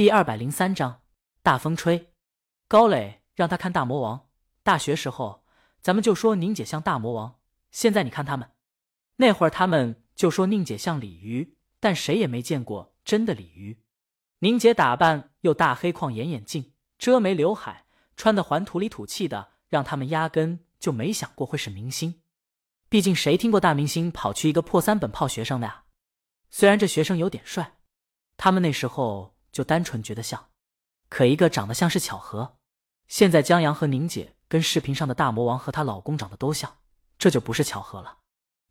第二百零三章大风吹。高磊让他看大魔王。大学时候，咱们就说宁姐像大魔王。现在你看他们，那会儿他们就说宁姐像鲤鱼，但谁也没见过真的鲤鱼。宁姐打扮又大黑框眼眼镜，遮眉刘海，穿的还土里土气的，让他们压根就没想过会是明星。毕竟谁听过大明星跑去一个破三本泡学生的呀？虽然这学生有点帅，他们那时候就单纯觉得像。可一个长得像是巧合。现在江阳和宁姐跟视频上的大魔王和她老公长得都像，这就不是巧合了。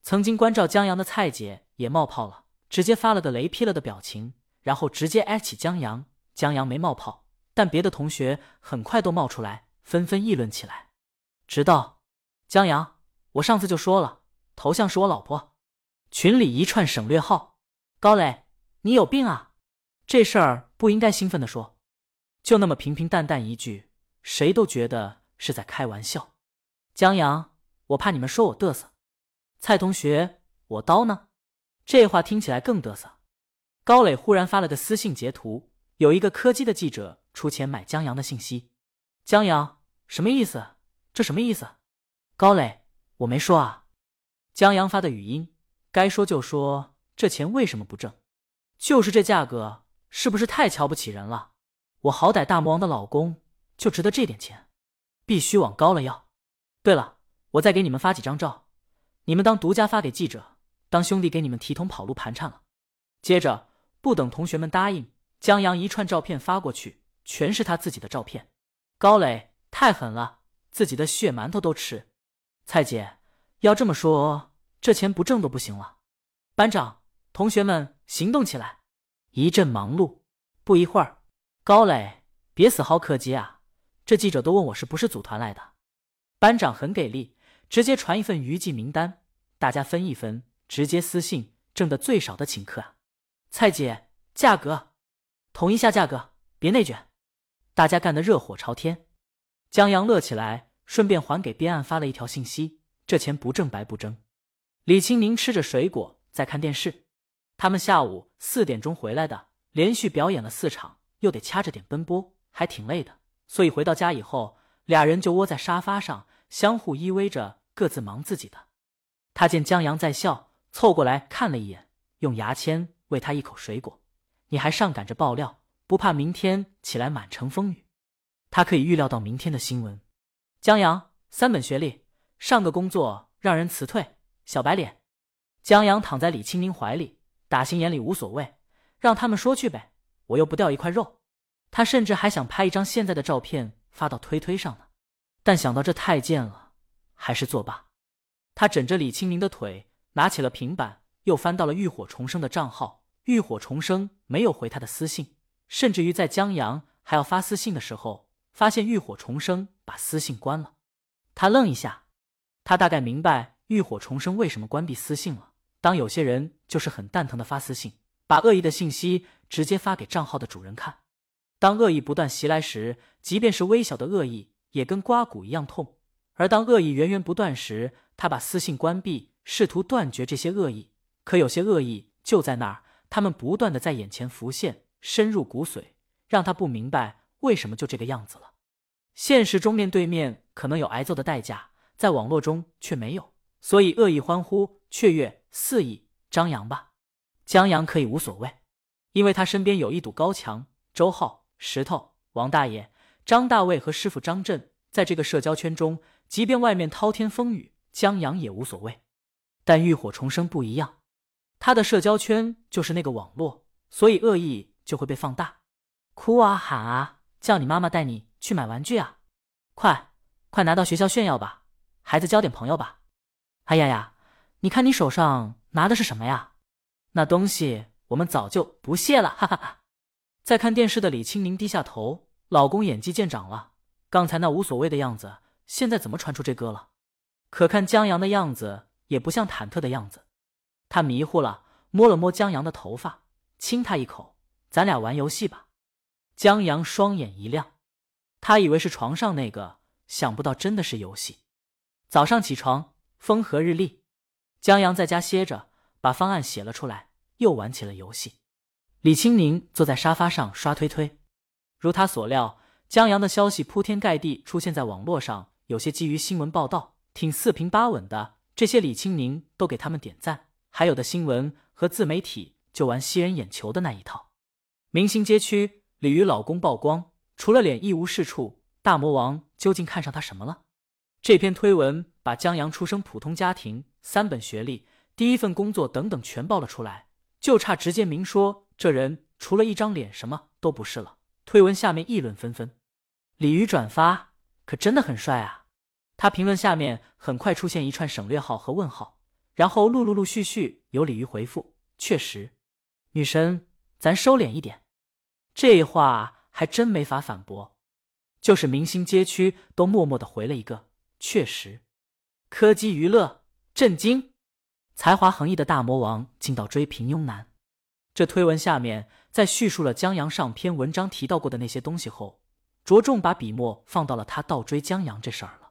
曾经关照江阳的蔡姐也冒泡了，直接发了个雷劈了的表情，然后直接挨起江阳。江阳没冒泡，但别的同学很快都冒出来，纷纷议论起来。直到江阳。我上次就说了，头像是我老婆。群里一串省略号。高磊，你有病啊！这事儿不应该兴奋的说，就那么平平淡淡一句，谁都觉得是在开玩笑。江阳，我怕你们说我嘚瑟。蔡同学，我刀呢？这话听起来更嘚瑟。高磊忽然发了个私信截图，有一个柯基的记者出钱买江阳的信息。江阳，什么意思？这什么意思？高磊。我没说啊，江阳发的语音，该说就说，这钱为什么不挣？就是这价格，是不是太瞧不起人了？我好歹大魔王的老公，就值得这点钱，必须往高了要。对了，我再给你们发几张照，你们当独家发给记者，当兄弟给你们提桶跑路盘缠了。接着，不等同学们答应，江阳一串照片发过去，全是他自己的照片。高磊太狠了，自己的血馒头都吃。蔡姐，要这么说，这钱不挣都不行了。班长，同学们行动起来！一阵忙碌，不一会儿，高磊，别死薅柯基啊！这记者都问我是不是组团来的。班长很给力，直接传一份娱记名单，大家分一分，直接私信，挣的最少的请客啊！蔡姐，价格统一下价格，别内卷。大家干得热火朝天，江阳乐起来。顺便还给边岸发了一条信息：这钱不挣白不挣。李青宁吃着水果在看电视，他们下午四点钟回来的，连续表演了四场，又得掐着点奔波，还挺累的。所以回到家以后，俩人就窝在沙发上，相互依偎着，各自忙自己的。他见江阳在笑，凑过来看了一眼，用牙签喂他一口水果。你还上赶着爆料，不怕明天起来满城风雨？他可以预料到明天的新闻。江阳三本学历，上个工作让人辞退，小白脸。江阳躺在李青宁怀里，打心眼里无所谓，让他们说去呗，我又不掉一块肉。他甚至还想拍一张现在的照片发到推推上呢，但想到这太贱了，还是作罢。他枕着李清明的腿，拿起了平板，又翻到了浴火重生的账号。浴火重生没有回他的私信，甚至于在江阳还要发私信的时候。发现浴火重生把私信关了，他愣一下，他大概明白浴火重生为什么关闭私信了。当有些人就是很蛋疼的发私信，把恶意的信息直接发给账号的主人看。当恶意不断袭来时，即便是微小的恶意也跟刮骨一样痛。而当恶意源源不断时，他把私信关闭，试图断绝这些恶意。可有些恶意就在那儿，他们不断的在眼前浮现，深入骨髓，让他不明白。为什么就这个样子了？现实中面对面可能有挨揍的代价，在网络中却没有，所以恶意欢呼、雀跃、肆意张扬吧。江阳可以无所谓，因为他身边有一堵高墙。周浩、石头、王大爷、张大卫和师傅张震，在这个社交圈中，即便外面滔天风雨，江阳也无所谓。但浴火重生不一样，他的社交圈就是那个网络，所以恶意就会被放大，哭啊喊啊。叫你妈妈带你去买玩具啊！快，快拿到学校炫耀吧，孩子交点朋友吧。哎呀呀，你看你手上拿的是什么呀？那东西我们早就不屑了，哈哈哈。在看电视的李青宁低下头，老公演技见长了，刚才那无所谓的样子，现在怎么传出这歌了？可看江阳的样子，也不像忐忑的样子。他迷糊了，摸了摸江阳的头发，亲他一口：“咱俩玩游戏吧。”江阳双眼一亮，他以为是床上那个，想不到真的是游戏。早上起床，风和日丽，江阳在家歇着，把方案写了出来，又玩起了游戏。李青宁坐在沙发上刷推推，如他所料，江阳的消息铺天盖地出现在网络上，有些基于新闻报道，挺四平八稳的。这些李青宁都给他们点赞，还有的新闻和自媒体就玩吸人眼球的那一套。明星街区，鲤鱼老公曝光，除了脸一无是处。大魔王究竟看上他什么了？这篇推文把江阳出生普通家庭、三本学历、第一份工作等等全爆了出来，就差直接明说这人除了一张脸什么都不是了。推文下面议论纷纷，鲤鱼转发可真的很帅啊！他评论下面很快出现一串省略号和问号，然后陆陆陆续续有鲤鱼回复：“确实，女神，咱收敛一点。”这话还真没法反驳。就是明星街区都默默的回了一个确实，柯基娱乐震惊，才华横溢的大魔王竟到追平庸男。这推文下面在叙述了江阳上篇文章提到过的那些东西后，着重把笔墨放到了他倒追江阳这事儿了。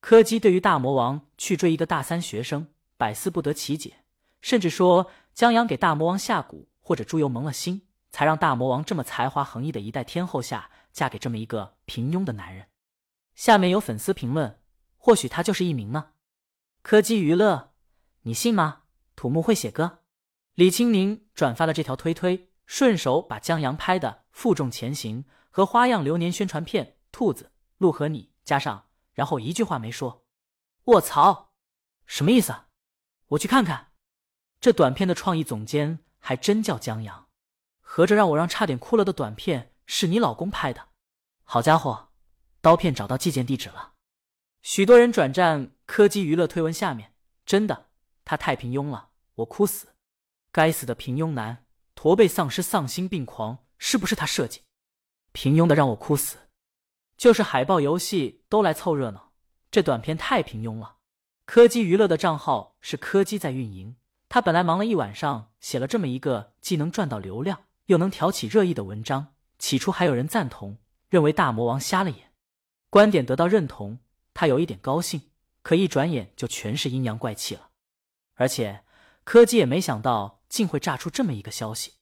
柯基对于大魔王去追一个大三学生百思不得其解，甚至说江阳给大魔王下蛊或者猪油蒙了心，才让大魔王这么才华横溢的一代天后下。嫁给这么一个平庸的男人，下面有粉丝评论：或许他就是一名呢。柯基娱乐，你信吗？土木会写歌。李青宁转发了这条推推，顺手把江阳拍的《负重前行》和《花样流年》宣传片《兔子鹿和你》加上，然后一句话没说。卧槽，什么意思？我去看看。这短片的创意总监还真叫江阳，合着让我让差点哭了的短片是你老公拍的？好家伙，刀片找到寄件地址了。许多人转战柯基娱乐推文下面，真的，他太平庸了，我哭死。该死的平庸男，驼背丧尸，丧心病狂，是不是他设计？平庸的让我哭死。就是海报游戏都来凑热闹，这短片太平庸了。柯基娱乐的账号是柯基在运营，他本来忙了一晚上，写了这么一个既能赚到流量，又能挑起热议的文章，起初还有人赞同。认为大魔王瞎了眼，观点得到认同，他有一点高兴。可一转眼就全是阴阳怪气了，而且柯基也没想到竟会炸出这么一个消息。